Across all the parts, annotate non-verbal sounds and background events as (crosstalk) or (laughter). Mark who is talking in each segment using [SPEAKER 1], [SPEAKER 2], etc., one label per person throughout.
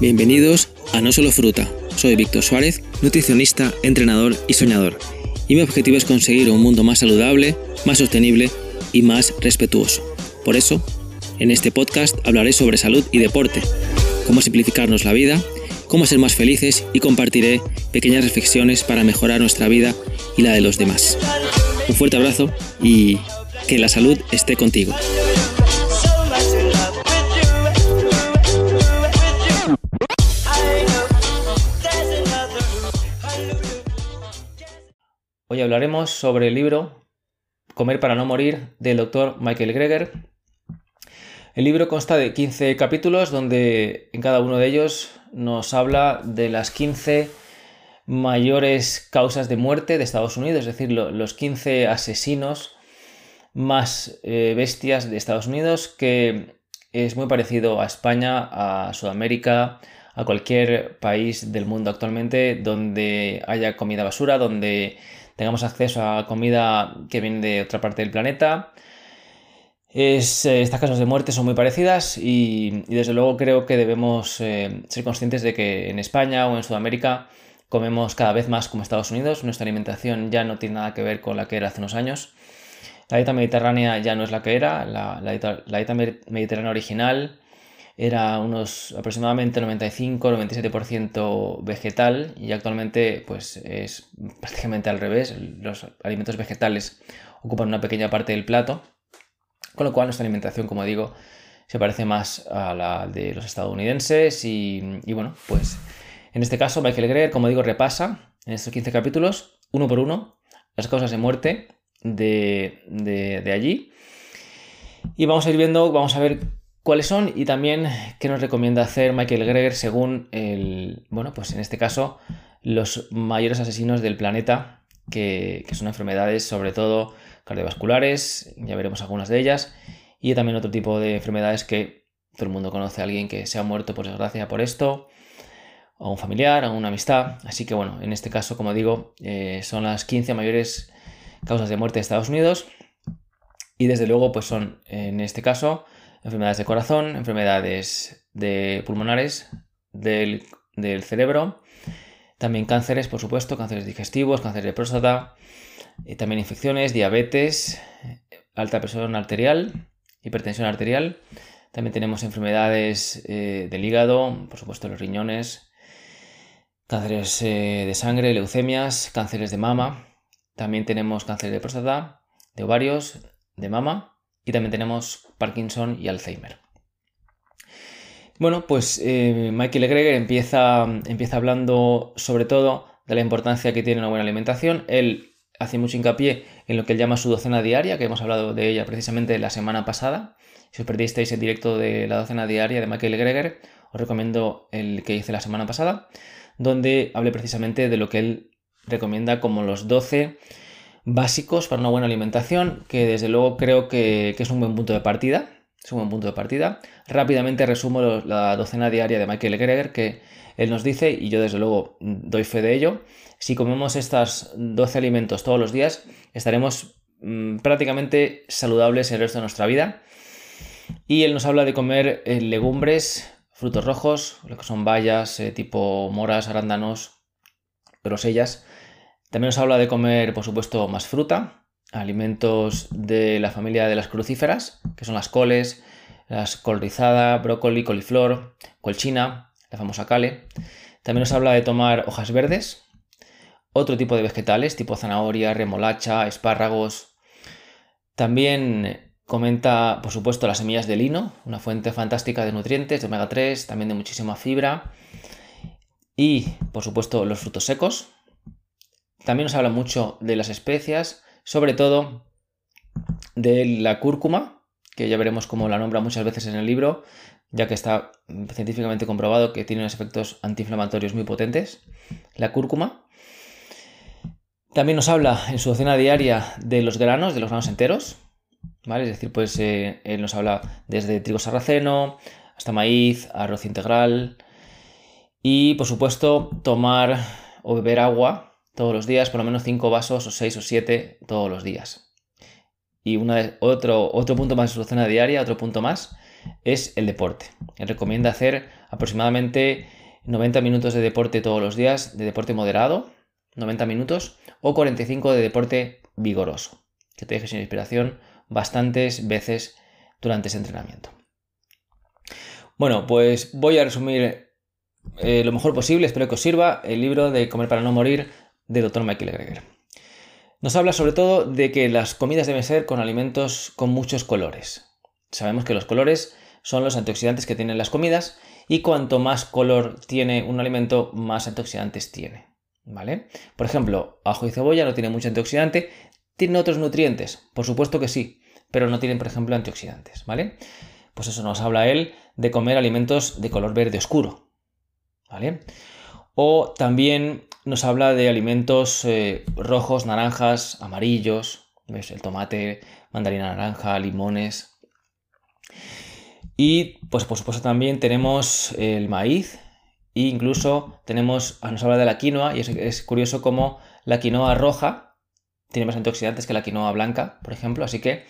[SPEAKER 1] Bienvenidos a No Solo Fruta. Soy Víctor Suárez, nutricionista, entrenador y soñador. Y mi objetivo es conseguir un mundo más saludable, más sostenible y más respetuoso. Por eso, en este podcast hablaré sobre salud y deporte, cómo simplificarnos la vida, cómo ser más felices y compartiré pequeñas reflexiones para mejorar nuestra vida y la de los demás. Un fuerte abrazo y que la salud esté contigo. Hoy hablaremos sobre el libro Comer para no morir del doctor Michael Greger. El libro consta de 15 capítulos donde en cada uno de ellos nos habla de las 15 mayores causas de muerte de Estados Unidos, es decir, los 15 asesinos más eh, bestias de Estados Unidos, que es muy parecido a España, a Sudamérica, a cualquier país del mundo actualmente donde haya comida basura, donde tengamos acceso a comida que viene de otra parte del planeta. Eh, estas causas de muerte son muy parecidas y, desde luego creo que debemos eh, ser conscientes de que en España o en Sudamérica comemos cada vez más como Estados Unidos. Nuestra alimentación ya no tiene nada que ver con la que era hace unos años. La dieta mediterránea ya no es la que era. La, dieta, mediterránea original era unos aproximadamente 95-97% vegetal y actualmente pues es prácticamente al revés. Los alimentos vegetales ocupan una pequeña parte del plato, con lo cual nuestra alimentación, como digo, se parece más a la de los estadounidenses y, bueno, pues en este caso Michael Greger, como digo, repasa en estos 15 capítulos, uno por uno, las causas de muerte de, de allí. Y vamos a ir viendo, vamos a ver cuáles son y también qué nos recomienda hacer Michael Greger según el, bueno, pues en este caso, los mayores asesinos del planeta, que, son enfermedades sobre todo cardiovasculares, ya veremos algunas de ellas, y también otro tipo de enfermedades que todo el mundo conoce a alguien que se ha muerto por desgracia por esto, a un familiar, a una amistad. Así que bueno, en este caso, como digo, eh, son las 15 mayores causas de muerte de Estados Unidos. Y desde luego, pues son, en este caso, enfermedades de corazón, enfermedades de pulmonares, del, cerebro, también cánceres, por supuesto, cánceres digestivos, cáncer de próstata, y también infecciones, diabetes, alta presión arterial, hipertensión arterial. También tenemos enfermedades eh, del hígado, por supuesto los riñones, cánceres eh, de sangre, leucemias, cánceres de mama. También tenemos cáncer de próstata, de ovarios, de mama y también tenemos Parkinson y Alzheimer. Bueno, pues eh, Michael Greger empieza, empieza hablando sobre todo de la importancia que tiene una buena alimentación. Él hace mucho hincapié en lo que él llama su docena diaria, que hemos hablado de ella precisamente la semana pasada. Si os perdisteis el directo de la docena diaria de Michael Greger, os recomiendo el que hice la semana pasada, donde hablé precisamente de lo que él recomienda como los 12 básicos para una buena alimentación, que desde luego creo que, es un buen punto de partida. Es un buen punto de partida. Rápidamente resumo la docena diaria de Michael Greger que él nos dice, y yo desde luego doy fe de ello. Si comemos estos 12 alimentos todos los días, estaremos mm, prácticamente saludables el resto de nuestra vida. Y él nos habla de comer eh, legumbres, frutos rojos, lo que son bayas, eh, tipo moras, arándanos, grosellas, también nos habla de comer, por supuesto, más fruta, alimentos de la familia de las crucíferas, que son las coles, las col rizada, brócoli, coliflor, colchina, la famosa cale. También nos habla de tomar hojas verdes, otro tipo de vegetales, tipo zanahoria, remolacha, espárragos. También comenta, por supuesto, las semillas de lino, una fuente fantástica de nutrientes, de omega 3, también de muchísima fibra. Y, por supuesto, los frutos secos, también nos habla mucho de las especias, sobre todo de la cúrcuma, que ya veremos cómo la nombra muchas veces en el libro, ya que está científicamente comprobado que tiene unos efectos antiinflamatorios muy potentes. La cúrcuma. También nos habla en su docena diaria de los granos, de los granos enteros. ¿vale? Es decir, pues eh, él nos habla desde trigo sarraceno hasta maíz, arroz integral. Y por supuesto, tomar o beber agua todos los días, por lo menos 5 vasos o 6 o 7 todos los días. Y otro, otro punto más de su cena diaria, otro punto más, es el deporte. Recomienda hacer aproximadamente 90 minutos de deporte todos los días, de deporte moderado, 90 minutos, o 45 de deporte vigoroso, que te deje sin inspiración bastantes veces durante ese entrenamiento. Bueno, pues voy a resumir eh, lo mejor posible, espero que os sirva, el libro de Comer para no morir de Dr. Michael Greger. Nos habla sobre todo de que las comidas deben ser con alimentos con muchos colores. Sabemos que los colores son los antioxidantes que tienen las comidas y cuanto más color tiene un alimento, más antioxidantes tiene. ¿Vale? Por ejemplo, ajo y cebolla no tienen mucho antioxidante, tienen otros nutrientes, por supuesto que sí, pero no tienen, por ejemplo, antioxidantes, ¿vale? Pues eso nos habla él de comer alimentos de color verde oscuro, ¿vale? O también nos habla de alimentos eh, rojos, naranjas, amarillos, ¿ves? El tomate, mandarina naranja, limones. Y pues por supuesto también tenemos el maíz e incluso tenemos, nos habla de la quinoa y es, curioso cómo la quinoa roja tiene más antioxidantes que la quinoa blanca, por ejemplo, así que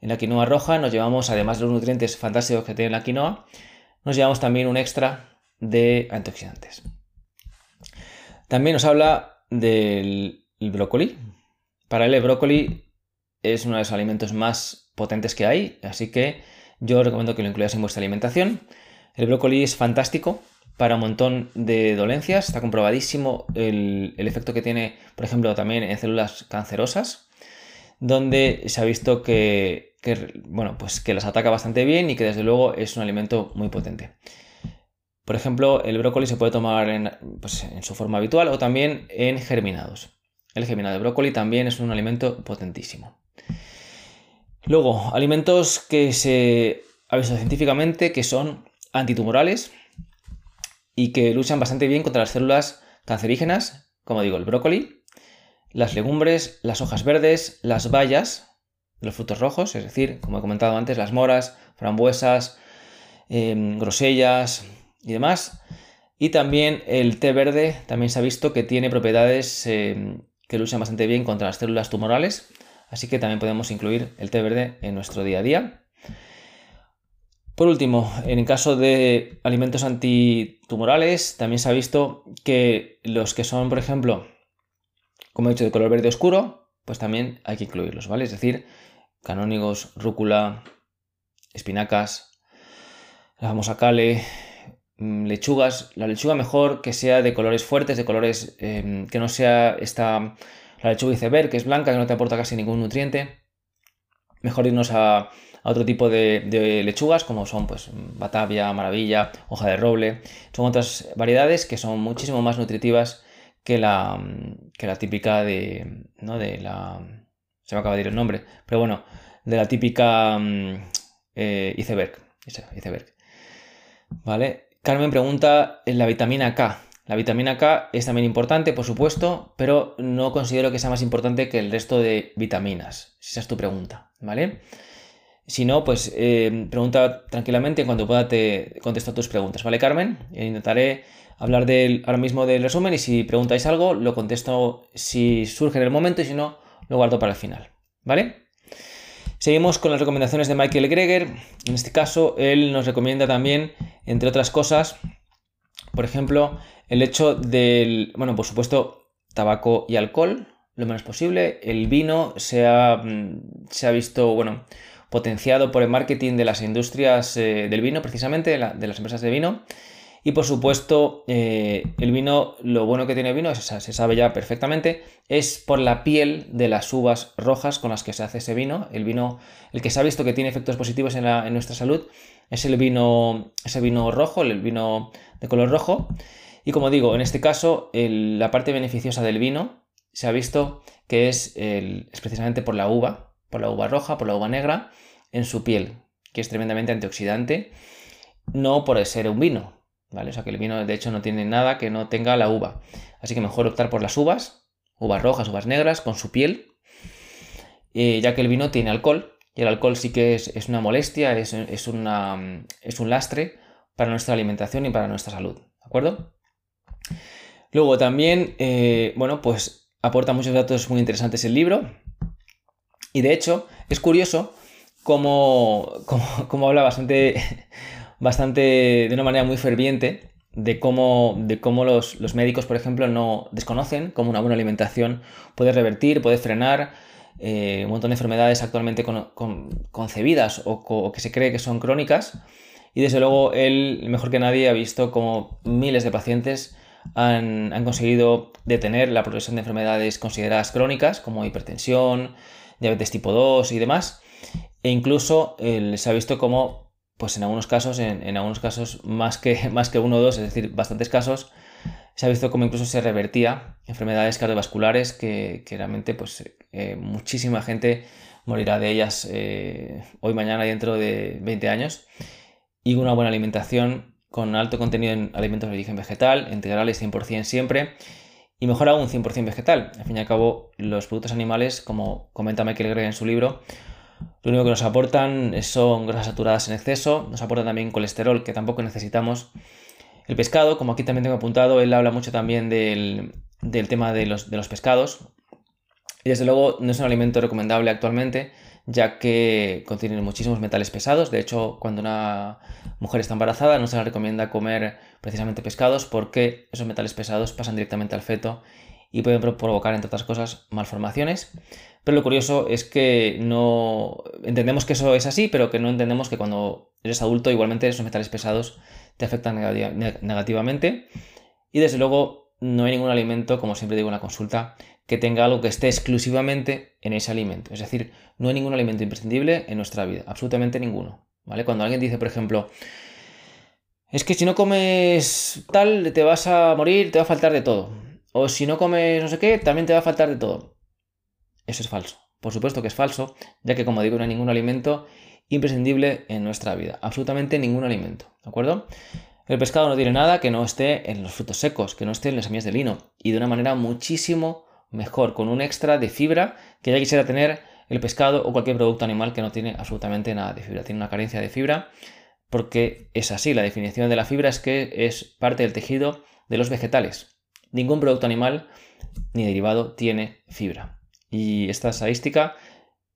[SPEAKER 1] en la quinoa roja nos llevamos, además de los nutrientes fantásticos que tiene la quinoa, nos llevamos también un extra de antioxidantes. También nos habla del brócoli. Para él el brócoli es uno de los alimentos más potentes que hay, así que yo recomiendo que lo incluyas en vuestra alimentación. El brócoli es fantástico para un montón de dolencias, está comprobadísimo el, efecto que tiene, por ejemplo, también en células cancerosas, donde se ha visto que, bueno, pues que las ataca bastante bien y que desde luego es un alimento muy potente. Por ejemplo, el brócoli se puede tomar en, pues, en su forma habitual o también en germinados. El germinado de brócoli también es un alimento potentísimo. Luego, alimentos que se ha visto científicamente que son antitumorales y que luchan bastante bien contra las células cancerígenas, como digo, el brócoli, las legumbres, las hojas verdes, las bayas, los frutos rojos, es decir, como he comentado antes, las moras, frambuesas, em, grosellas y demás. Y también el té verde, también se ha visto que tiene propiedades em, que luchan bastante bien contra las células tumorales, así que también podemos incluir el té verde en nuestro día a día. Por último, en el caso de alimentos antitumorales, también se ha visto que los que son, por ejemplo, como he dicho, de color verde oscuro, pues también hay que incluirlos, ¿vale? Es decir, canónigos, rúcula, espinacas, la famosa cale, lechugas. La lechuga mejor que sea de colores fuertes, de colores em, que no sea esta, la lechuga iceberg, que es blanca, que no te aporta casi ningún nutriente. Mejor irnos a a otro tipo de, lechugas como son pues batavia, maravilla, hoja de roble. Son otras variedades que son muchísimo más nutritivas que la, que la típica de, ¿no? de la... Se me acaba de ir el nombre, pero bueno, de la típica mm, eh, iceberg, iceberg. ¿Vale? Carmen pregunta en la vitamina K. La vitamina K es también importante, por supuesto, pero no considero que sea más importante que el resto de vitaminas, si esa es tu pregunta, ¿vale? Si no, pues eh, pregunta tranquilamente en cuanto pueda te contesto tus preguntas, ¿vale, Carmen? Intentaré hablar del, ahora mismo del resumen y si preguntáis algo, lo contesto si surge en el momento y si no, lo guardo para el final, ¿vale? Seguimos con las recomendaciones de Michael Greger. En este caso, él nos recomienda también, entre otras cosas, por ejemplo, el hecho del, bueno, por supuesto, tabaco y alcohol, lo menos posible. El vino se ha, mm, se ha visto, bueno, potenciado por el marketing de las industrias eh, del vino, precisamente, de, las empresas de vino. Y por supuesto, eh, el vino, lo bueno que tiene el vino, se sabe ya perfectamente, es por la piel de las uvas rojas con las que se hace ese vino. El vino, el que se ha visto que tiene efectos positivos en, nuestra salud, es el vino, ese vino rojo, el vino de color rojo. Y como digo, en este caso, la parte beneficiosa del vino se ha visto que es, es precisamente por la uva, por la uva roja, por la uva negra, en su piel, que es tremendamente antioxidante, no por ser un vino, ¿vale? O sea que el vino de hecho no tiene nada que no tenga la uva. Así que mejor optar por las uvas, uvas rojas, uvas negras, con su piel, eh, ya que el vino tiene alcohol, y el alcohol sí que es, una molestia, es, una, es un lastre para nuestra alimentación y para nuestra salud, ¿de acuerdo? Luego también, eh, bueno, pues aporta muchos datos muy interesantes el libro. Y de hecho, es curioso como, habla bastante, bastante, de una manera muy ferviente, de cómo, de cómo los, médicos, por ejemplo, no desconocen cómo una buena alimentación puede revertir, puede frenar eh, un montón de enfermedades actualmente concebidas o, que se cree que son crónicas. Y desde luego él, mejor que nadie, ha visto cómo miles de pacientes han, conseguido detener la progresión de enfermedades consideradas crónicas, como hipertensión, diabetes tipo 2 y demás. E incluso se ha visto como pues en algunos casos, en, algunos casos más que, (laughs) más que uno o dos, es decir, bastantes casos, se ha visto como incluso se revertía enfermedades cardiovasculares que, realmente pues eh, muchísima gente morirá de ellas eh, hoy, mañana dentro de 20 años. Y una buena alimentación con alto contenido en alimentos de origen vegetal, integrales 100% siempre, y mejor aún 100% vegetal. Al fin y al cabo, los productos animales, como comenta Michael Gregg en su libro, lo único que nos aportan son grasas saturadas en exceso, nos aportan también colesterol que tampoco necesitamos. El pescado, como aquí también tengo apuntado, él habla mucho también del, tema de los, de los pescados. Y desde luego no es un alimento recomendable actualmente, ya que contiene muchísimos metales pesados. De hecho, cuando una mujer está embarazada no se le recomienda comer precisamente pescados porque esos metales pesados pasan directamente al feto y pueden provocar, entre otras cosas, malformaciones. Pero lo curioso es que no entendemos que eso es así, pero que no entendemos que cuando eres adulto igualmente esos metales pesados te afectan negativamente. Y desde luego no hay ningún alimento, como siempre digo en la consulta, que tenga algo que esté exclusivamente en ese alimento. Es decir, no hay ningún alimento imprescindible en nuestra vida, absolutamente ninguno. ¿Vale? Cuando alguien dice, por ejemplo, es que si no comes tal, te vas a morir, te va a faltar de todo. O si no comes no sé qué, también te va a faltar de todo. Eso es falso. Por supuesto que es falso, ya que como digo, no hay ningún alimento imprescindible en nuestra vida. Absolutamente ningún alimento. ¿De acuerdo? El pescado no tiene nada que no esté en los frutos secos, que no esté en las semillas de lino. Y de una manera muchísimo mejor, con un extra de fibra que ya quisiera tener el pescado o cualquier producto animal que no tiene absolutamente nada de fibra. Tiene una carencia de fibra porque es así. La definición de la fibra es que es parte del tejido de los vegetales. Ningún producto animal ni derivado tiene fibra. Y esta estadística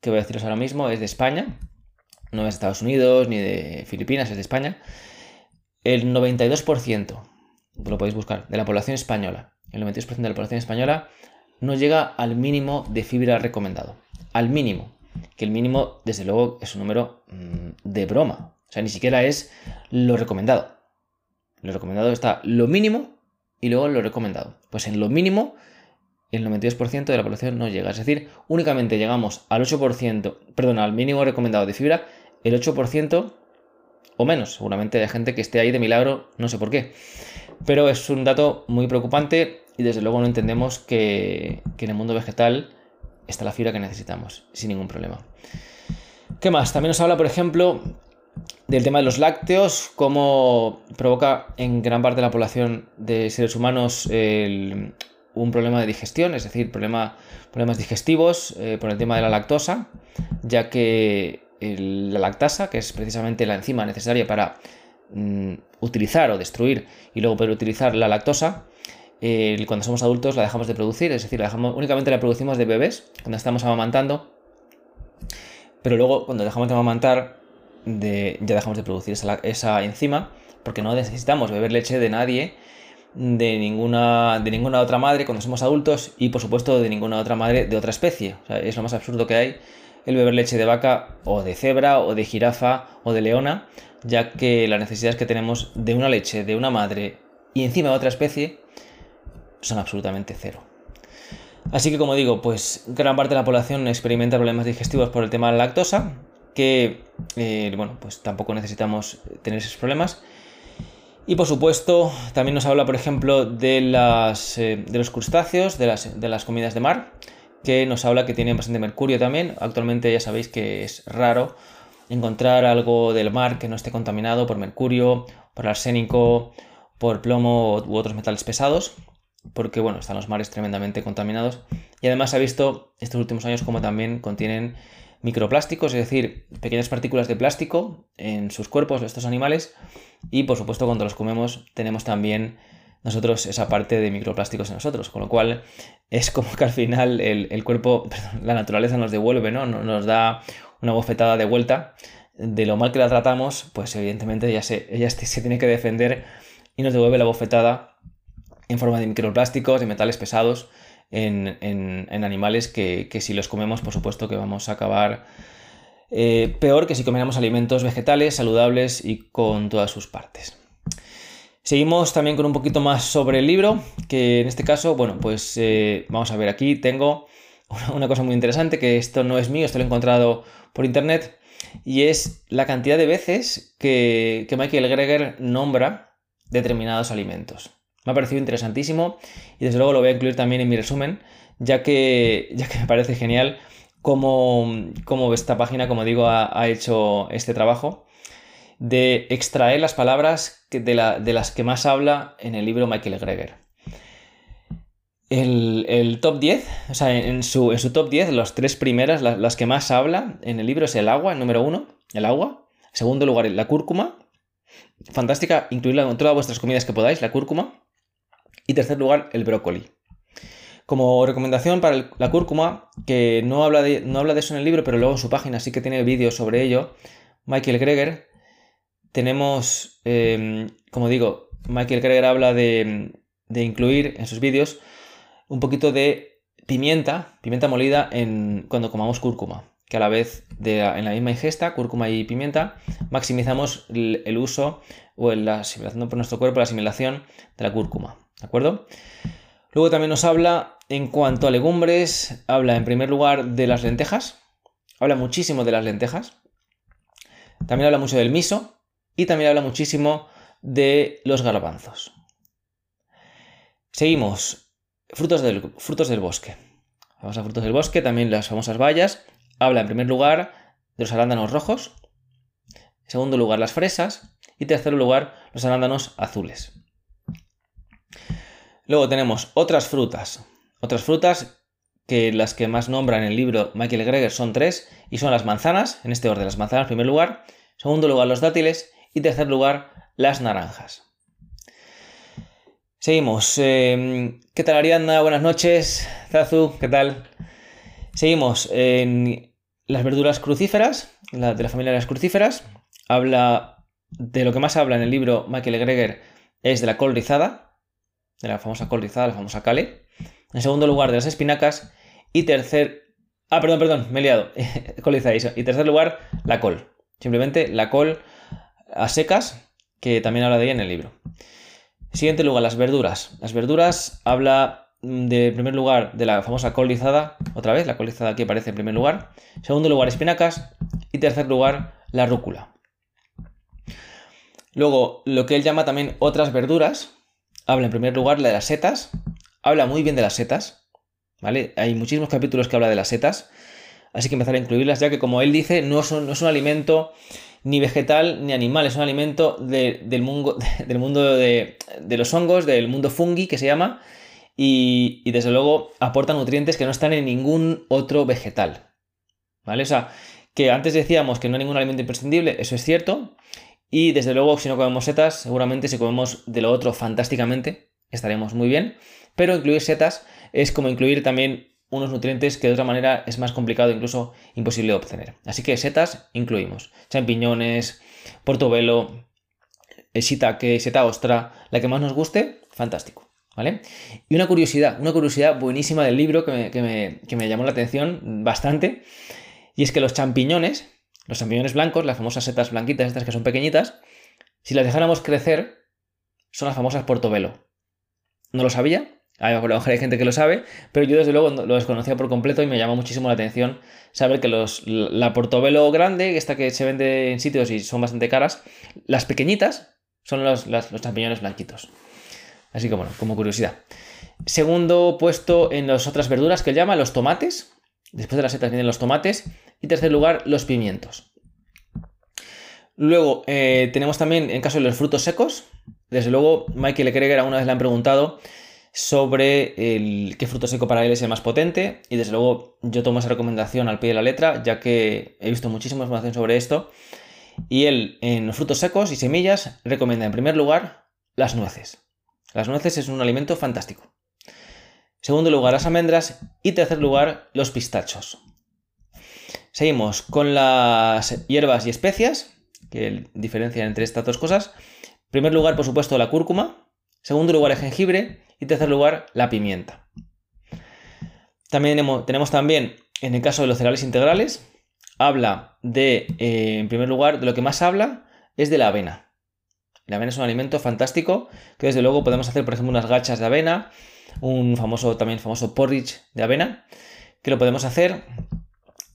[SPEAKER 1] que voy a deciros ahora mismo es de España, no es de Estados Unidos ni de Filipinas, es de España. El 92%, lo podéis buscar, de la población española, el 92% de la población española no llega al mínimo de fibra recomendado. Al mínimo. Que el mínimo, desde luego, es un número mm, de broma. O sea, ni siquiera es lo recomendado. Lo recomendado está lo mínimo y luego lo recomendado. Pues en lo mínimo el 92% de la población no llega. Es decir, únicamente llegamos al 8%, perdón, al mínimo recomendado de fibra, el 8% o menos. Seguramente hay gente que esté ahí de milagro, no sé por qué. Pero es un dato muy preocupante y desde luego no entendemos que, que en el mundo vegetal está la fibra que necesitamos, sin ningún problema. ¿Qué más? También nos habla, por ejemplo, del tema de los lácteos, cómo provoca en gran parte de la población de seres humanos un problema de digestión, es decir, problema, problemas digestivos eh, por el tema de la lactosa, ya que la lactasa, que es precisamente la enzima necesaria para mm, utilizar o destruir y luego poder utilizar la lactosa, cuando somos adultos la dejamos de producir, es decir, la dejamos, únicamente la producimos de bebés cuando estamos amamantando, pero luego cuando dejamos de amamantar de, ya dejamos de producir esa, enzima porque no necesitamos beber leche de nadie de ninguna, de ninguna otra madre cuando somos adultos y por supuesto de ninguna otra madre de otra especie. es lo más absurdo que hay el beber leche de vaca o de cebra o de jirafa o de leona, ya que las necesidades que tenemos de una leche de una madre y encima de otra especie son absolutamente cero. Así que como digo, pues gran parte de la población experimenta problemas digestivos por el tema de la lactosa, que eh, bueno, pues tampoco necesitamos tener esos problemas y por supuesto, también nos habla, por ejemplo, de, las, eh, de los crustáceos, de las, de las comidas de mar, que nos habla que tienen bastante mercurio también. Actualmente ya sabéis que es raro encontrar algo del mar que no esté contaminado por mercurio, por arsénico, por plomo u otros metales pesados, porque bueno, están los mares tremendamente contaminados. Y además se ha visto estos últimos años como también contienen microplásticos, es decir, pequeñas partículas de plástico en sus cuerpos de estos animales y por supuesto cuando los comemos tenemos también nosotros esa parte de microplásticos en nosotros, con lo cual es como que al final el, cuerpo, (laughs) la naturaleza nos devuelve, ¿no? Nos da una bofetada de vuelta de lo mal que la tratamos, pues evidentemente ella se, ella se tiene que defender y nos devuelve la bofetada en forma de microplásticos, de metales pesados en, animales que, si los comemos, por supuesto que vamos a acabar eh, peor que si comiéramos alimentos vegetales, saludables y con todas sus partes. Seguimos también con un poquito más sobre el libro, que en este caso, bueno, pues eh, vamos a ver aquí, tengo (laughs) una cosa muy interesante, que esto no es mío, esto lo he encontrado por internet, y es la cantidad de veces que, que Michael Greger nombra determinados alimentos. Me ha parecido interesantísimo y desde luego lo voy a incluir también en mi resumen, ya que, ya que me parece genial cómo, esta página, como digo, ha, hecho este trabajo de extraer las palabras de, las que más habla en el libro Michael Greger. El, top 10, o sea, en su, en su, top 10, las tres primeras, las, que más habla en el libro es el agua, el número uno, el agua. En segundo lugar, la cúrcuma. Fantástica, incluirla en todas vuestras comidas que podáis, la cúrcuma. Y tercer lugar, el brócoli. Como recomendación para la cúrcuma, que no habla, de, no habla de eso en el libro, pero luego en su página sí que tiene vídeos sobre ello, Michael Greger, tenemos, em, como digo, Michael Greger habla de, incluir en sus vídeos un poquito de pimienta, pimienta molida en, cuando comamos cúrcuma, que a la vez de en la misma ingesta, cúrcuma y pimienta, maximizamos el, uso o la asimilación por nuestro cuerpo, la asimilación de la cúrcuma. ¿De acuerdo? Luego también nos habla en cuanto a legumbres, habla en primer lugar de las lentejas, habla muchísimo de las lentejas, también habla mucho del miso y también habla muchísimo de los garbanzos. Seguimos, frutos del, frutos del bosque. Vamos a frutos del bosque, también las famosas bayas. Habla en primer lugar de los arándanos rojos, en segundo lugar las fresas y en tercer lugar los arándanos azules. Luego tenemos otras frutas. Otras frutas que las que más nombra en el libro Michael Greger son tres y son las manzanas, en este orden, las manzanas en primer lugar, segundo lugar los dátiles y tercer lugar las naranjas. Seguimos. Em, ¿Qué tal Ariadna? Buenas noches. Zazu, ¿qué tal? Seguimos en las verduras crucíferas, de la familia de las crucíferas. Habla de lo que más habla en el libro Michael Greger es de la col rizada, de la famosa col rizada, la famosa cale. En segundo lugar, de las espinacas. Y tercer. Ah, perdón, perdón, me he liado. (laughs) col Y tercer lugar, la col. Simplemente la col a secas, que también habla de ella en el libro. Siguiente lugar, las verduras. Las verduras habla mm, de primer lugar de la famosa col rizada, otra vez, la col rizada aquí aparece en primer lugar. Segundo lugar, espinacas. Y tercer lugar, la rúcula. Luego, lo que él llama también otras verduras, habla en primer lugar de las setas, habla muy bien de las setas, ¿vale? Hay muchísimos capítulos que habla de las setas, así que empezar a incluirlas, ya que como él dice, no, no es un alimento ni vegetal ni animal, es un alimento (laughs) del mundo, del mundo de, los hongos, del mundo fungi que se llama, y, y, desde luego aporta nutrientes que no están en ningún otro vegetal, ¿vale? O sea, que antes decíamos que no hay ningún alimento imprescindible, eso es cierto, y desde luego, si no comemos setas, seguramente si comemos de lo otro fantásticamente, estaremos muy bien. Pero incluir setas es como incluir también unos nutrientes que de otra manera es más complicado, incluso imposible de obtener. Así que setas incluimos. Champiñones, portobelo, shiitake, seta ostra, la que más nos guste, fantástico. ¿Vale? Y una curiosidad, una curiosidad buenísima del libro que me, que me, que me llamó la atención bastante, y es que los champiñones, los champiñones blancos, las famosas setas blanquitas, estas que son pequeñitas, si las dejáramos crecer, son las famosas portobelo. No lo sabía, a lo mejor hay gente que lo sabe, pero yo desde luego lo desconocía por completo y me llama muchísimo la atención saber que los, la portobelo grande, esta que se vende en sitios y son bastante caras, las pequeñitas son los, los champiñones blanquitos. Así que bueno, como curiosidad. Segundo puesto en las otras verduras que él llama los tomates. Después de las setas vienen los tomates. Y tercer lugar, los pimientos. Luego eh, tenemos también, en caso de los frutos secos, desde luego Michael Kreger una vez le han preguntado sobre el, qué fruto seco para él es el más potente y desde luego yo tomo esa recomendación al pie de la letra ya que he visto muchísima información sobre esto y él en frutos secos y semillas recomienda en primer lugar las nueces. Las nueces es un alimento fantástico. Segundo lugar las almendras y tercer lugar los pistachos. Seguimos con las hierbas y especias, que diferencian entre estas dos cosas. En primer lugar, por supuesto, la cúrcuma. Segundo lugar, el jengibre. Y tercer lugar, la pimienta. También tenemos también, en el caso de los cereales integrales, habla de, eh, en primer lugar, de lo que más habla es de la avena. La avena es un alimento fantástico que desde luego podemos hacer, por ejemplo, unas gachas de avena, un famoso, también famoso porridge de avena, que lo podemos hacer.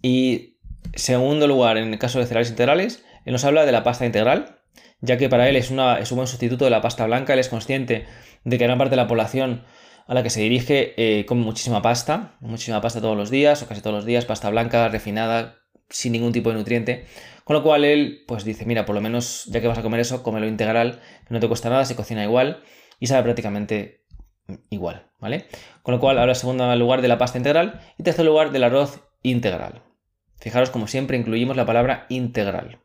[SPEAKER 1] Y segundo lugar, en el caso de cereales integrales, él nos habla de la pasta integral, ya que para él es, una, es un buen sustituto de la pasta blanca, él es consciente de que gran parte de la población a la que se dirige eh, come muchísima pasta, muchísima pasta todos los días, o casi todos los días, pasta blanca, refinada, sin ningún tipo de nutriente. Con lo cual él pues dice, mira, por lo menos ya que vas a comer eso, cómelo integral, que no te cuesta nada, se cocina igual y sabe prácticamente igual, ¿vale? Con lo cual ahora segundo lugar de la pasta integral y tercer lugar del arroz integral. Fijaros como siempre incluimos la palabra integral.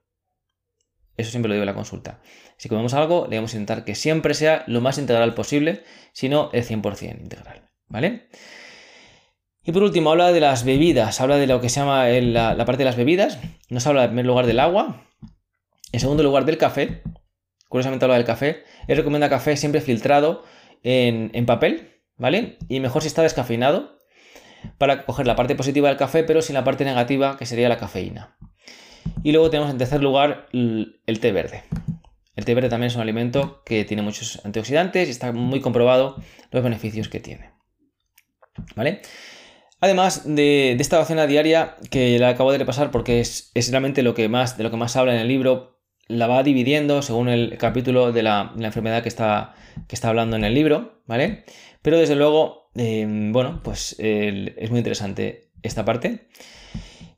[SPEAKER 1] Eso siempre lo digo en la consulta. Si comemos algo, debemos intentar que siempre sea lo más integral posible, si no el 100% integral, ¿vale? Y por último, habla de las bebidas, habla de lo que se llama la, parte de las bebidas, nos habla en primer lugar del agua, en segundo lugar del café, curiosamente habla del café, él recomienda café siempre filtrado en, papel, ¿vale? Y mejor si está descafeinado, para coger la parte positiva del café, pero sin la parte negativa, que sería la cafeína. Y luego tenemos en tercer lugar el té verde. El té verde también es un alimento que tiene muchos antioxidantes y está muy comprobado los beneficios que tiene. ¿Vale? Además de, esta docena diaria que la acabo de repasar porque es, realmente lo que más, de lo que más habla en el libro, la va dividiendo según el capítulo de la, enfermedad que está, que está hablando en el libro, ¿vale? Pero desde luego, eh, bueno, pues es muy interesante esta parte.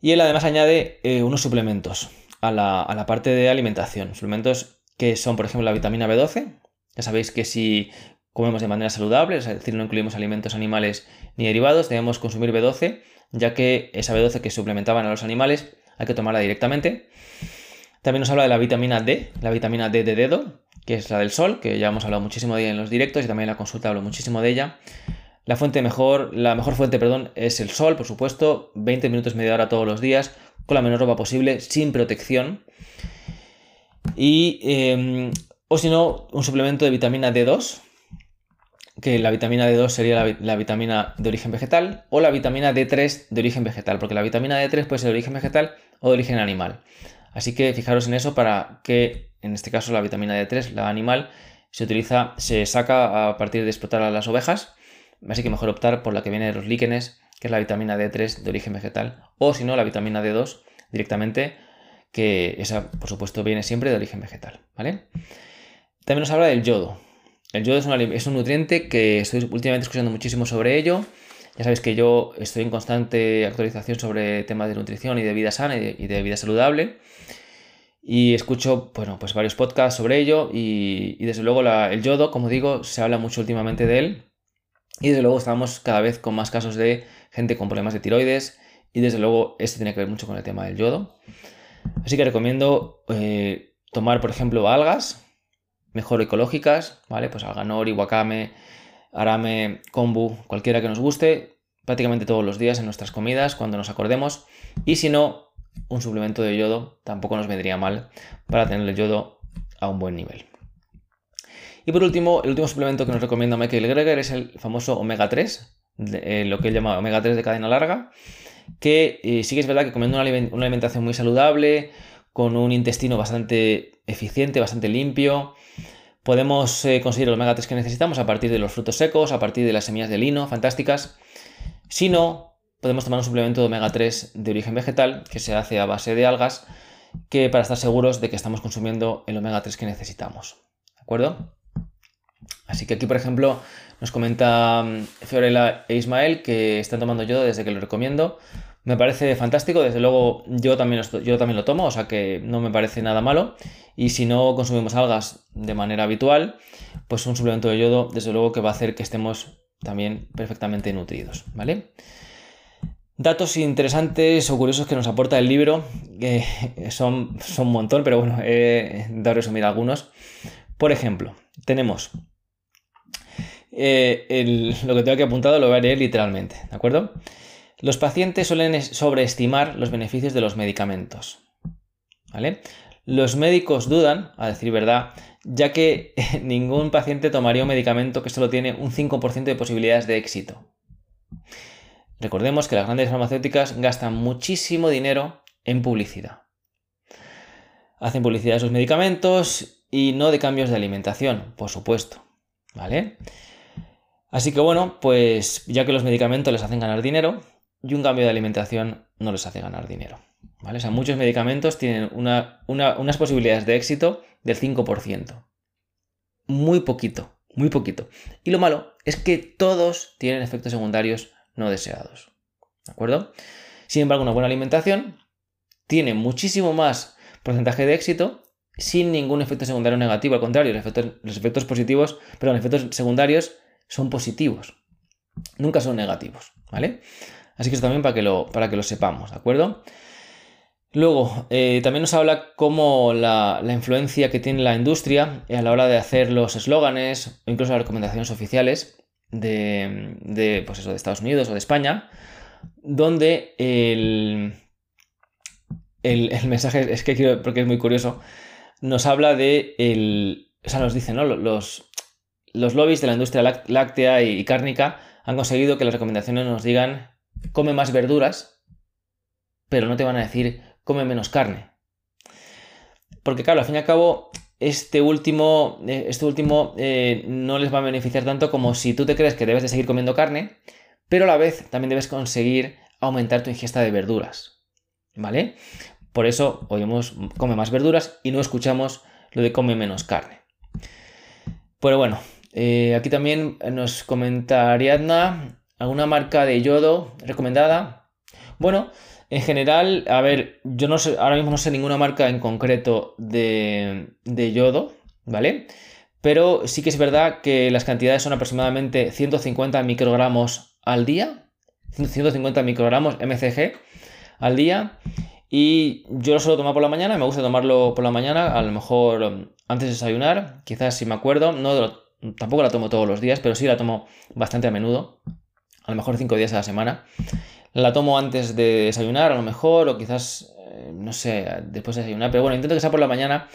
[SPEAKER 1] Y él además añade eh, unos suplementos a la, parte de alimentación. Suplementos que son, por ejemplo, la vitamina B12. Ya sabéis que si comemos de manera saludable, es decir, no incluimos alimentos animales ni derivados, debemos consumir B12, ya que esa B12 que suplementaban a los animales hay que tomarla directamente. También nos habla de la vitamina D, la vitamina D de dedo, que es la del sol, que ya hemos hablado muchísimo de ella en los directos y también en la consulta hablo muchísimo de ella. La fuente mejor, la mejor fuente, perdón, es el sol, por supuesto, 20 minutos media hora todos los días, con la menor ropa posible, sin protección. Y, em, o si no, un suplemento de vitamina D2, que la vitamina D2 sería la, vitamina de origen vegetal, o la vitamina D3 de origen vegetal, porque la vitamina D3 puede ser de origen vegetal o de origen animal. Así que fijaros en eso para que, en este caso, la vitamina D3, la animal, se utiliza, se saca a partir de explotar a las ovejas Así que mejor optar por la que viene de los líquenes, que es la vitamina D3 de origen vegetal, o si no, la vitamina D2 directamente, que esa, por supuesto, viene siempre de origen vegetal, ¿vale? También nos habla del yodo. El yodo es un, nutriente que estoy últimamente escuchando muchísimo sobre ello. Ya sabéis que yo estoy en constante actualización sobre temas de nutrición y de vida sana y de, vida saludable. Y escucho, bueno, pues varios podcasts sobre ello y, desde luego el yodo, como digo, se habla mucho últimamente de él y desde luego estamos cada vez con más casos de gente con problemas de tiroides y desde luego esto tiene que ver mucho con el tema del yodo. Así que recomiendo eh, tomar, por ejemplo, algas, mejor ecológicas, ¿vale? Pues alga nori, wakame, arame, kombu, cualquiera que nos guste, prácticamente todos los días en nuestras comidas, cuando nos acordemos. Y si no, un suplemento de yodo tampoco nos vendría mal para tener el yodo a un buen nivel. Y por último, el último suplemento que nos recomienda Michael Greger es el famoso omega 3, eh, lo que él llama omega 3 de cadena larga, que eh, sí que es verdad que comiendo una, alimentación muy saludable, con un intestino bastante eficiente, bastante limpio, podemos eh, conseguir omega 3 que necesitamos a partir de los frutos secos, a partir de las semillas de lino, fantásticas. Si no, podemos tomar un suplemento de omega 3 de origen vegetal que se hace a base de algas, que para estar seguros de que estamos consumiendo el omega 3 que necesitamos. ¿De acuerdo? Así que aquí, por ejemplo, nos comenta mm, Fiorella e Ismael que están tomando yodo desde que lo recomiendo. Me parece fantástico, desde luego yo también, yo también lo tomo, o sea que no me parece nada malo. Y si no consumimos algas de manera habitual, pues un suplemento de yodo, desde luego que va a hacer que estemos también perfectamente nutridos, ¿vale? Datos interesantes o curiosos que nos aporta el libro, que (laughs) son, son un montón, pero bueno, he dado a resumir algunos. Por ejemplo, tenemos eh, lo que tengo aquí apuntado lo voy literalmente, ¿de acuerdo? Los pacientes suelen sobreestimar los beneficios de los medicamentos. ¿Vale? Los médicos dudan, a decir verdad, ya que (laughs) ningún paciente tomaría un medicamento que solo tiene un 5% de posibilidades de éxito. Recordemos que las grandes farmacéuticas gastan muchísimo dinero en publicidad. Hacen publicidad de sus medicamentos y no de cambios de alimentación, por supuesto. ¿Vale? Así que bueno, pues ya que los medicamentos les hacen ganar dinero y un cambio de alimentación no les hace ganar dinero. ¿Vale? O muchos medicamentos tienen unas posibilidades de éxito del 5%. Muy poquito, muy poquito. Y lo malo es que todos tienen efectos secundarios no deseados. ¿De acuerdo? Sin embargo, una buena alimentación tiene muchísimo más porcentaje de éxito sin ningún efecto secundario negativo. Al contrario, los efectos, los efectos positivos, perdón, los efectos secundarios son positivos. Nunca son negativos, ¿vale? Así que eso también para que lo, para que lo sepamos, ¿de acuerdo? Luego, eh, también nos habla cómo la, influencia que tiene la industria a la hora de hacer los eslóganes o incluso las recomendaciones oficiales de, pues eso, de Estados Unidos o de España, donde el, el, mensaje, es que quiero, porque es muy curioso, nos habla de, el, o sea, nos dice, ¿no? Los, los lobbies de la industria láctea y cárnica han conseguido que las recomendaciones nos digan come más verduras, pero no te van a decir come menos carne. Porque claro, al fin y al cabo, este último, eh, este último eh, no les va a beneficiar tanto como si tú te crees que debes de seguir comiendo carne, pero a la vez también debes conseguir aumentar tu ingesta de verduras. ¿Vale? Por eso oímos come más verduras y no escuchamos lo de come menos carne. Pero bueno, eh, aquí también nos comenta Ariadna alguna marca de yodo recomendada. Bueno, en general, a ver, yo no sé, ahora mismo no sé ninguna marca en concreto de, yodo, ¿vale? Pero sí que es verdad que las cantidades son aproximadamente 150 microgramos al día, 150 microgramos mcg al día. Y yo lo suelo tomar por la mañana, me gusta tomarlo por la mañana, a lo mejor um, antes de desayunar, quizás si me acuerdo, no tampoco la tomo todos los días, pero sí la tomo bastante a menudo, a lo mejor 5 días a la semana. La tomo antes de desayunar, a lo mejor, o quizás, eh, no sé, después de desayunar. Pero bueno, intento que sea por la mañana,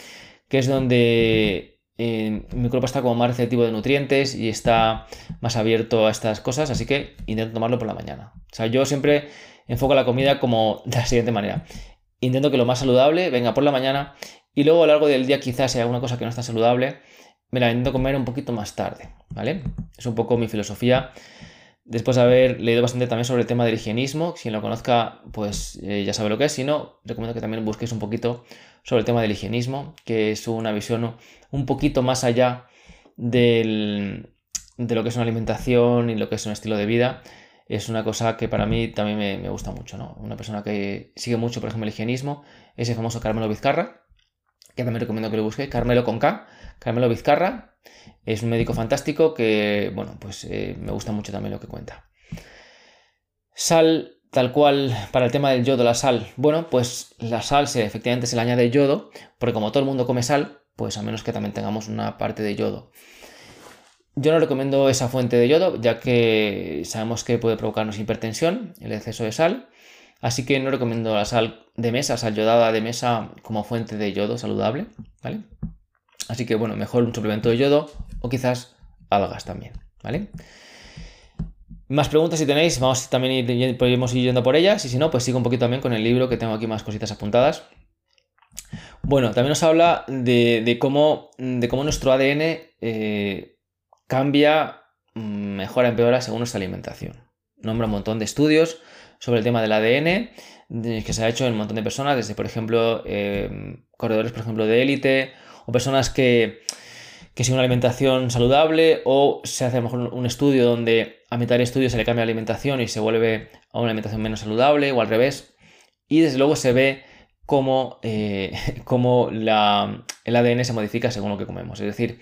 [SPEAKER 1] que es donde eh, mi cuerpo está como más receptivo de nutrientes y está más abierto a estas cosas, así que intento tomarlo por la mañana. O sea, yo siempre enfoco la comida como (laughs) de la siguiente manera. Intento que lo más saludable venga por la mañana y luego a lo largo del día quizás hay alguna cosa que no está saludable, me la intento comer un poquito más tarde, ¿vale? Es un poco mi filosofía Después de haber leído bastante también sobre el tema del higienismo, quien lo conozca, pues eh, ya sabe lo que es. Si no, recomiendo que también busquéis un poquito sobre el tema del higienismo, que es una visión un poquito más allá de lo que es una alimentación y lo que es un estilo de vida. Es una cosa que para mí también me, gusta mucho, ¿no? Una persona que sigue mucho, por ejemplo, el higienismo, es el famoso Carmelo Vizcarra, que también recomiendo que lo busquéis, Carmelo con K, Carmelo Vizcarra, es un médico fantástico que, bueno, pues eh, me gusta mucho también lo que cuenta. Sal, tal cual, para el tema del yodo, la sal. Bueno, pues la sal se, efectivamente se le añade yodo, porque como todo el mundo come sal, pues a menos que también tengamos una parte de yodo. Yo no recomiendo esa fuente de yodo, ya que sabemos que puede provocarnos hipertensión, el exceso de sal. Así que no recomiendo la sal de mesa, sal yodada de mesa como fuente de yodo saludable, ¿vale? Así que bueno, mejor un suplemento de yodo o quizás algas también, ¿vale? Más preguntas si tenéis, vamos también ir, podemos ir yendo por ellas y si no, pues sigo un poquito también con el libro que tengo aquí más cositas apuntadas. Bueno, también nos habla de, cómo, nuestro ADN eh, cambia, mm, mejora, empeora según nuestra alimentación. Nombra un montón de estudios sobre el tema del ADN que se ha hecho en un montón de personas, desde por ejemplo eh, corredores, por ejemplo, de élite o personas que, que siguen una alimentación saludable o se hace a lo mejor un estudio donde a mitad del estudio se le cambia la alimentación y se vuelve a una alimentación menos saludable o al revés. Y desde luego se ve cómo, eh, (laughs) el ADN se modifica según lo que comemos. Es decir,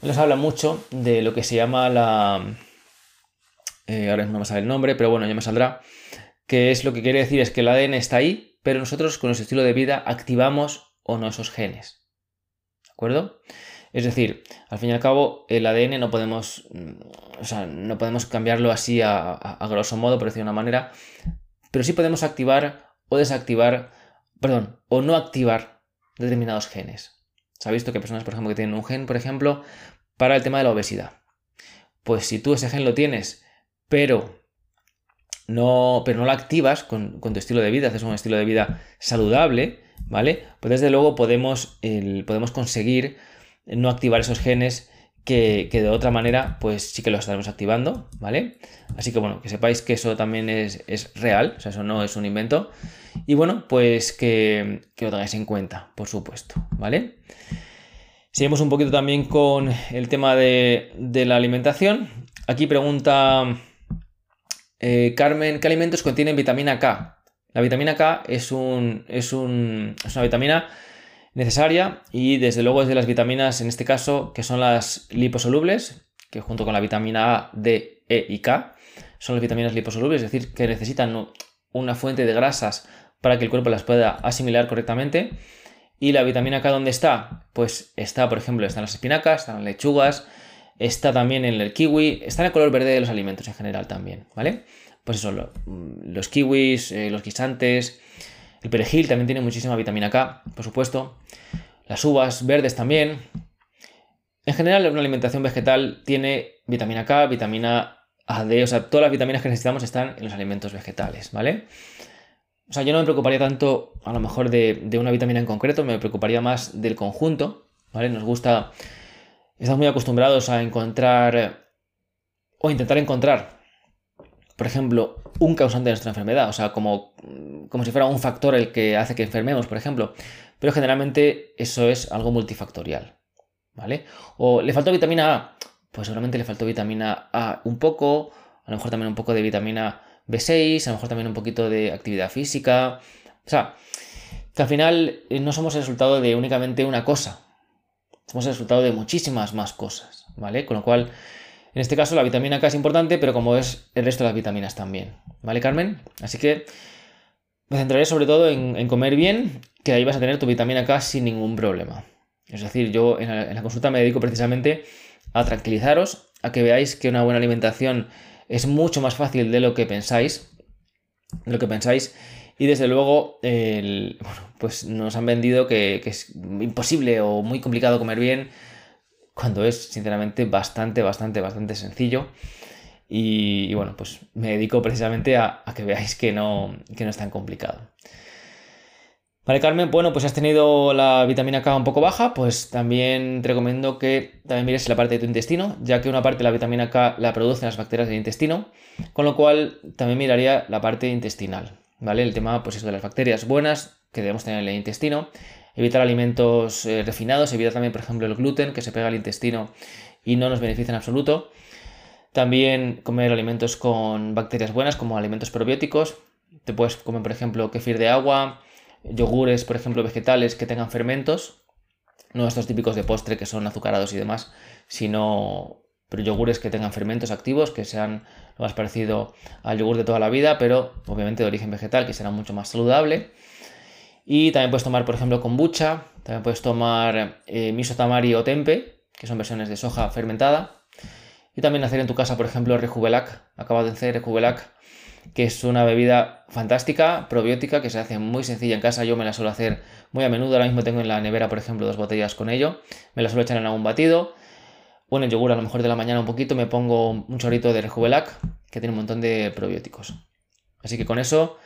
[SPEAKER 1] nos habla mucho de lo que se llama la... Eh, ahora no me sale el nombre, pero bueno, ya me saldrá. Que es lo que quiere decir es que el ADN está ahí, pero nosotros con nuestro estilo de vida activamos o no esos genes acuerdo? Es decir, al fin y al cabo, el ADN no podemos, mm, o sea, no podemos cambiarlo así a, grosso modo, por decir de una manera, pero sí podemos activar o desactivar, perdón, o no activar determinados genes. Se ha visto que personas, por ejemplo, que tienen un gen, por ejemplo, para el tema de la obesidad. Pues si tú ese gen lo tienes, pero no, pero no lo activas con, tu estilo de vida, haces un estilo de vida saludable, ¿vale? Pues desde luego podemos, podemos conseguir no activar esos genes que, de otra manera, pues sí que los estaremos activando, ¿vale? Así que bueno, que sepáis que eso también es, real, o sea, eso no es un invento. Y bueno, pues que, lo tengáis en cuenta, por supuesto, ¿vale? Seguimos un poquito también con el tema de, la alimentación. Aquí pregunta eh, Carmen, ¿qué alimentos contienen vitamina K? La vitamina K es, es, un, es una vitamina necesaria y desde luego es de las vitaminas en este caso que son las liposolubles, que junto con la vitamina A, D, E y K son las vitaminas liposolubles, es decir, que necesitan una fuente de grasas para que el cuerpo las pueda asimilar correctamente. ¿Y la vitamina K dónde está? Pues está, por ejemplo, está en las espinacas, está en las lechugas, está también en el kiwi, está en el color verde de los alimentos en general también, ¿vale? Pues eso, mm, los kiwis, eh, los guisantes, el perejil también tiene muchísima vitamina K, por supuesto. Las uvas verdes también. En general, una alimentación vegetal tiene vitamina K, vitamina A, D, o sea, todas las vitaminas que necesitamos están en los alimentos vegetales, ¿vale? O sea, yo no me preocuparía tanto a lo mejor de, una vitamina en concreto, me preocuparía más del conjunto, ¿vale? Nos gusta, estamos muy acostumbrados a encontrar o intentar encontrar por ejemplo, un causante de nuestra enfermedad, o sea, como, como si fuera un factor el que hace que enfermemos, por ejemplo. Pero generalmente eso es algo multifactorial, ¿vale? O le faltó vitamina A, pues seguramente le faltó vitamina A un poco, a lo mejor también un poco de vitamina B6, a lo mejor también un poquito de actividad física. O sea, que al final eh, no somos el resultado de únicamente una cosa, somos el resultado de muchísimas más cosas, ¿vale? Con lo cual en este caso la vitamina K es importante, pero como es el resto de las vitaminas también. ¿Vale, Carmen? Así que me centraré sobre todo en, comer bien, que ahí vas a tener tu vitamina K sin ningún problema. Es decir, yo en la, consulta me dedico precisamente a tranquilizaros, a que veáis que una buena alimentación es mucho más fácil de lo que pensáis. De lo que pensáis. Y desde luego, pues nos han vendido que, es imposible o muy complicado comer bien cuando es sinceramente bastante, bastante, bastante sencillo. Y, bueno, pues me dedico precisamente a, que veáis que no, que no es tan complicado. Vale, Carmen, bueno, pues has tenido la vitamina K un poco baja, pues también te recomiendo que también mires la parte de tu intestino, ya que una parte de la vitamina K la producen las bacterias del intestino, con lo cual también miraría la parte intestinal, ¿vale? El tema, pues eso de las bacterias buenas que debemos tener en el intestino evitar alimentos eh, refinados, evitar también, por ejemplo, el gluten que se pega al intestino y no nos beneficia en absoluto. También comer alimentos con bacterias buenas, como alimentos probióticos. Te puedes comer, por ejemplo, kefir de agua, yogures, por ejemplo, vegetales que tengan fermentos. No estos típicos de postre que son azucarados y demás, sino pero yogures que tengan fermentos activos, que sean más parecido al yogur de toda la vida, pero obviamente de origen vegetal, que será mucho más saludable. Y también puedes tomar, por ejemplo, kombucha, también puedes tomar eh, miso tamari o tempe, que son versiones de soja fermentada. Y también hacer en tu casa, por ejemplo, rejuvelac, acabado de hacer rejuvelac, que es una bebida fantástica, probiótica, que se hace muy sencilla en casa. Yo me la suelo hacer muy a menudo. Ahora mismo tengo en la nevera, por ejemplo, dos botellas con ello. Me la suelo echar en algún batido. O en el yogur, a lo mejor de la mañana un poquito, me pongo un chorrito de rejuvelac, que tiene un montón de probióticos. Así que con eso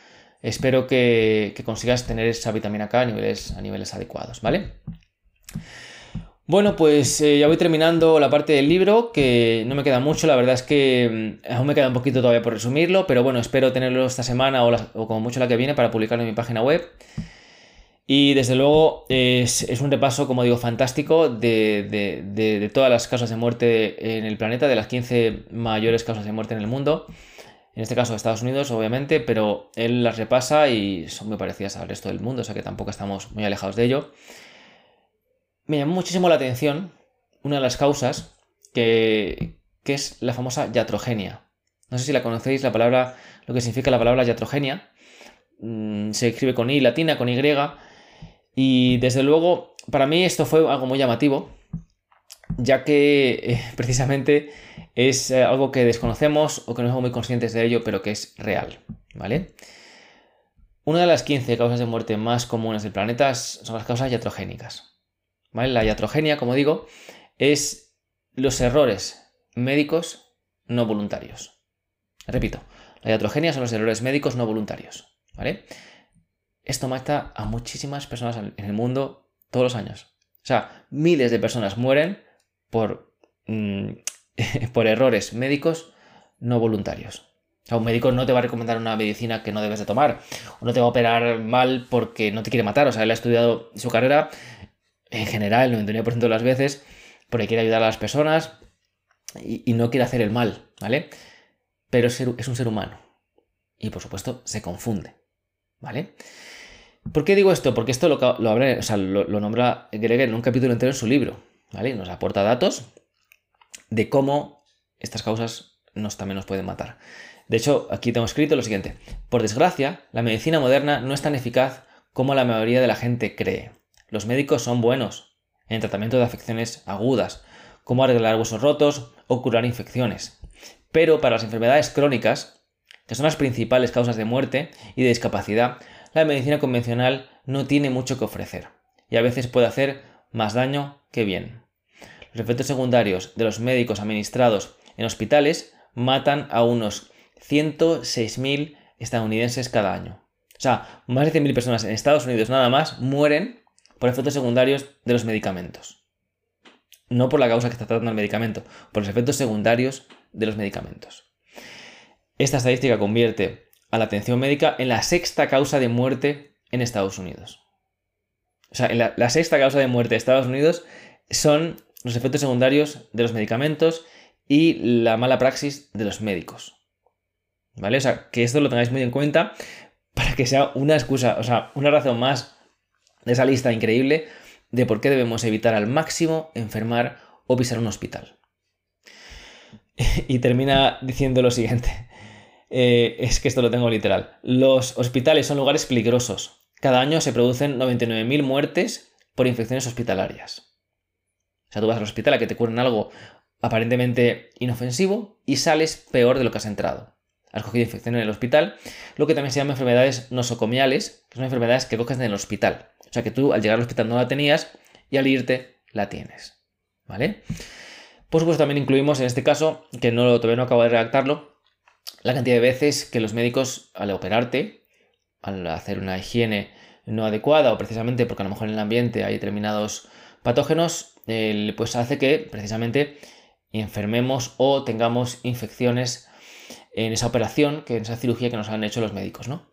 [SPEAKER 1] espero que, consigas tener esa vitamina K a niveles, adecuados, ¿vale? Bueno, pues eh, ya voy terminando la parte del libro, que no me queda mucho, la verdad es que mm, aún me queda un poquito todavía por resumirlo, pero bueno, espero tenerlo esta semana o, como mucho la que viene para publicarlo en mi página web. Y desde luego es, un repaso, como digo, fantástico de, de, todas las causas de muerte en el planeta, de las 15 mayores causas de muerte en el mundo en este caso Estados Unidos, obviamente, pero él las repasa y son muy parecidas al resto del mundo, o sea que tampoco estamos muy alejados de ello. Me llamó muchísimo la atención una de las causas que, es la famosa iatrogenia. No sé si la conocéis, la palabra, lo que significa la palabra iatrogenia. Mm, se escribe con I latina, con Y. Y desde luego, para mí esto fue algo muy llamativo. ya que eh, (laughs) precisamente es eh, algo que desconocemos o que no somos muy conscientes de ello, pero que es real, ¿vale? Una de las 15 causas de muerte más comunes del planeta son las causas iatrogénicas. ¿vale? La iatrogenia, como digo, es los errores médicos no voluntarios. Repito, la iatrogenia son los errores médicos no voluntarios. ¿vale? Esto mata a muchísimas personas en el mundo todos los años. O sea, miles de personas mueren por, mm, (laughs) por errores médicos no voluntarios. O sea, un médico no te va a recomendar una medicina que no debes de tomar. O no te va a operar mal porque no te quiere matar. O sea, él ha estudiado su carrera, en general, el 99% de las veces, porque quiere ayudar a las personas y, no quiere hacer el mal, ¿vale? Pero es, un ser humano. Y por supuesto, se confunde, ¿vale? ¿Por qué digo esto? Porque esto lo, lo, nombra Greger en un capítulo entero en su libro. Nos aporta datos de cómo estas causas nos, también nos pueden matar. De hecho, aquí tengo escrito lo siguiente. Por desgracia, la medicina moderna no es tan eficaz como la mayoría de la gente cree. Los médicos son buenos en tratamiento de afecciones agudas, como arreglar huesos rotos o curar infecciones. Pero para las enfermedades crónicas, que son las principales causas de muerte y de discapacidad, la medicina convencional no tiene mucho que ofrecer y a veces puede hacer más daño que bien. Los efectos secundarios de los médicos administrados en hospitales matan a unos 106.000 estadounidenses cada año. O sea, más de 100.000 personas en Estados Unidos nada más mueren por efectos secundarios de los medicamentos. No por la causa que está tratando el medicamento, por los efectos secundarios de los medicamentos. Esta estadística convierte a la atención médica en la sexta causa de muerte en Estados Unidos. O sea, la, la sexta causa de muerte de Estados Unidos son los efectos secundarios de los medicamentos y la mala praxis de los médicos. ¿Vale? O sea, que esto lo tengáis muy en cuenta para que sea una excusa, o sea, una razón más de esa lista increíble de por qué debemos evitar al máximo enfermar o pisar un hospital. (laughs) Y termina diciendo lo siguiente. Eh, es que esto lo tengo literal. Los hospitales son lugares peligrosos. Cada año se producen 99.000 muertes por infecciones hospitalarias. O sea, tú vas al hospital a que te curen algo aparentemente inofensivo y sales peor de lo que has entrado has cogido infección en el hospital, lo que también se llama enfermedades nosocomiales, que son enfermedades que coges en el hospital. O sea que tú al llegar al hospital no la tenías y al irte la tienes. ¿Vale? Por supuesto, también incluimos en este caso, que no, todavía no acabo de redactarlo, la cantidad de veces que los médicos al operarte, al hacer una higiene no adecuada o precisamente porque a lo mejor en el ambiente hay determinados patógenos, pues hace que precisamente enfermemos o tengamos infecciones en esa operación, que en esa cirugía que nos han hecho los médicos, ¿no?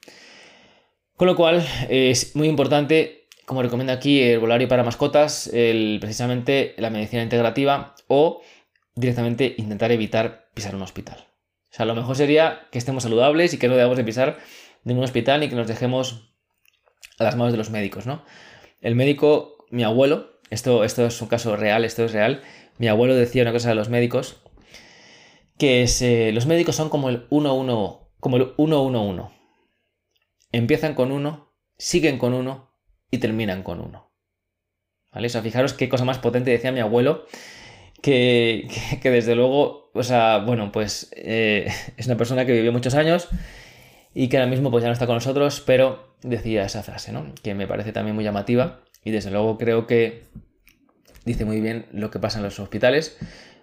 [SPEAKER 1] Con lo cual es muy importante, como recomienda aquí el volario para mascotas, el, precisamente la medicina integrativa o directamente intentar evitar pisar un hospital. O sea, lo mejor sería que estemos saludables y que no debamos de pisar ningún hospital ni que nos dejemos a las manos de los médicos, ¿no? El médico, mi abuelo, esto, esto es un caso real, esto es real, mi abuelo decía una cosa de los médicos que es, los médicos son como el 1-1, como el 1-1-1. Empiezan con uno, siguen con uno y terminan con uno. ¿Vale? O sea, fijaros qué cosa más potente decía mi abuelo, (laughs) que, desde luego, o sea, bueno, pues eh, (laughs) es una persona que vivió muchos años y que ahora mismo pues ya no está con nosotros, pero decía esa frase, ¿no? Que me parece también muy llamativa y desde luego creo que dice muy bien lo que pasa en los hospitales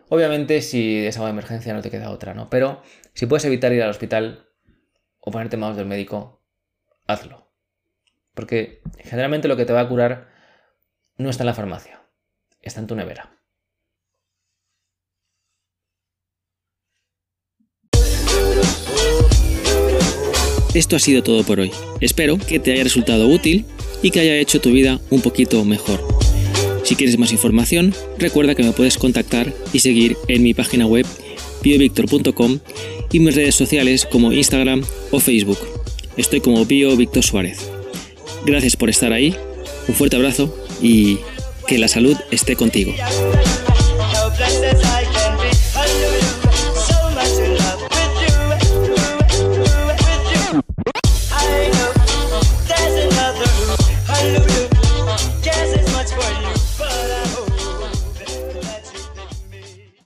[SPEAKER 1] Obviamente, si es algo de emergencia, no te queda otra, ¿no? Pero si puedes evitar ir al hospital o ponerte en manos del médico, hazlo. Porque generalmente lo que te va a curar no está en la farmacia, está en tu nevera.
[SPEAKER 2] Esto ha sido todo por hoy. Espero que te haya resultado útil y que haya hecho tu vida un poquito mejor. Si quieres más información, recuerda que me puedes contactar y seguir en mi página web biovictor.com y mis redes sociales como Instagram o Facebook. Estoy como Bio Víctor Suárez. Gracias por estar ahí, un fuerte abrazo y que la salud esté contigo.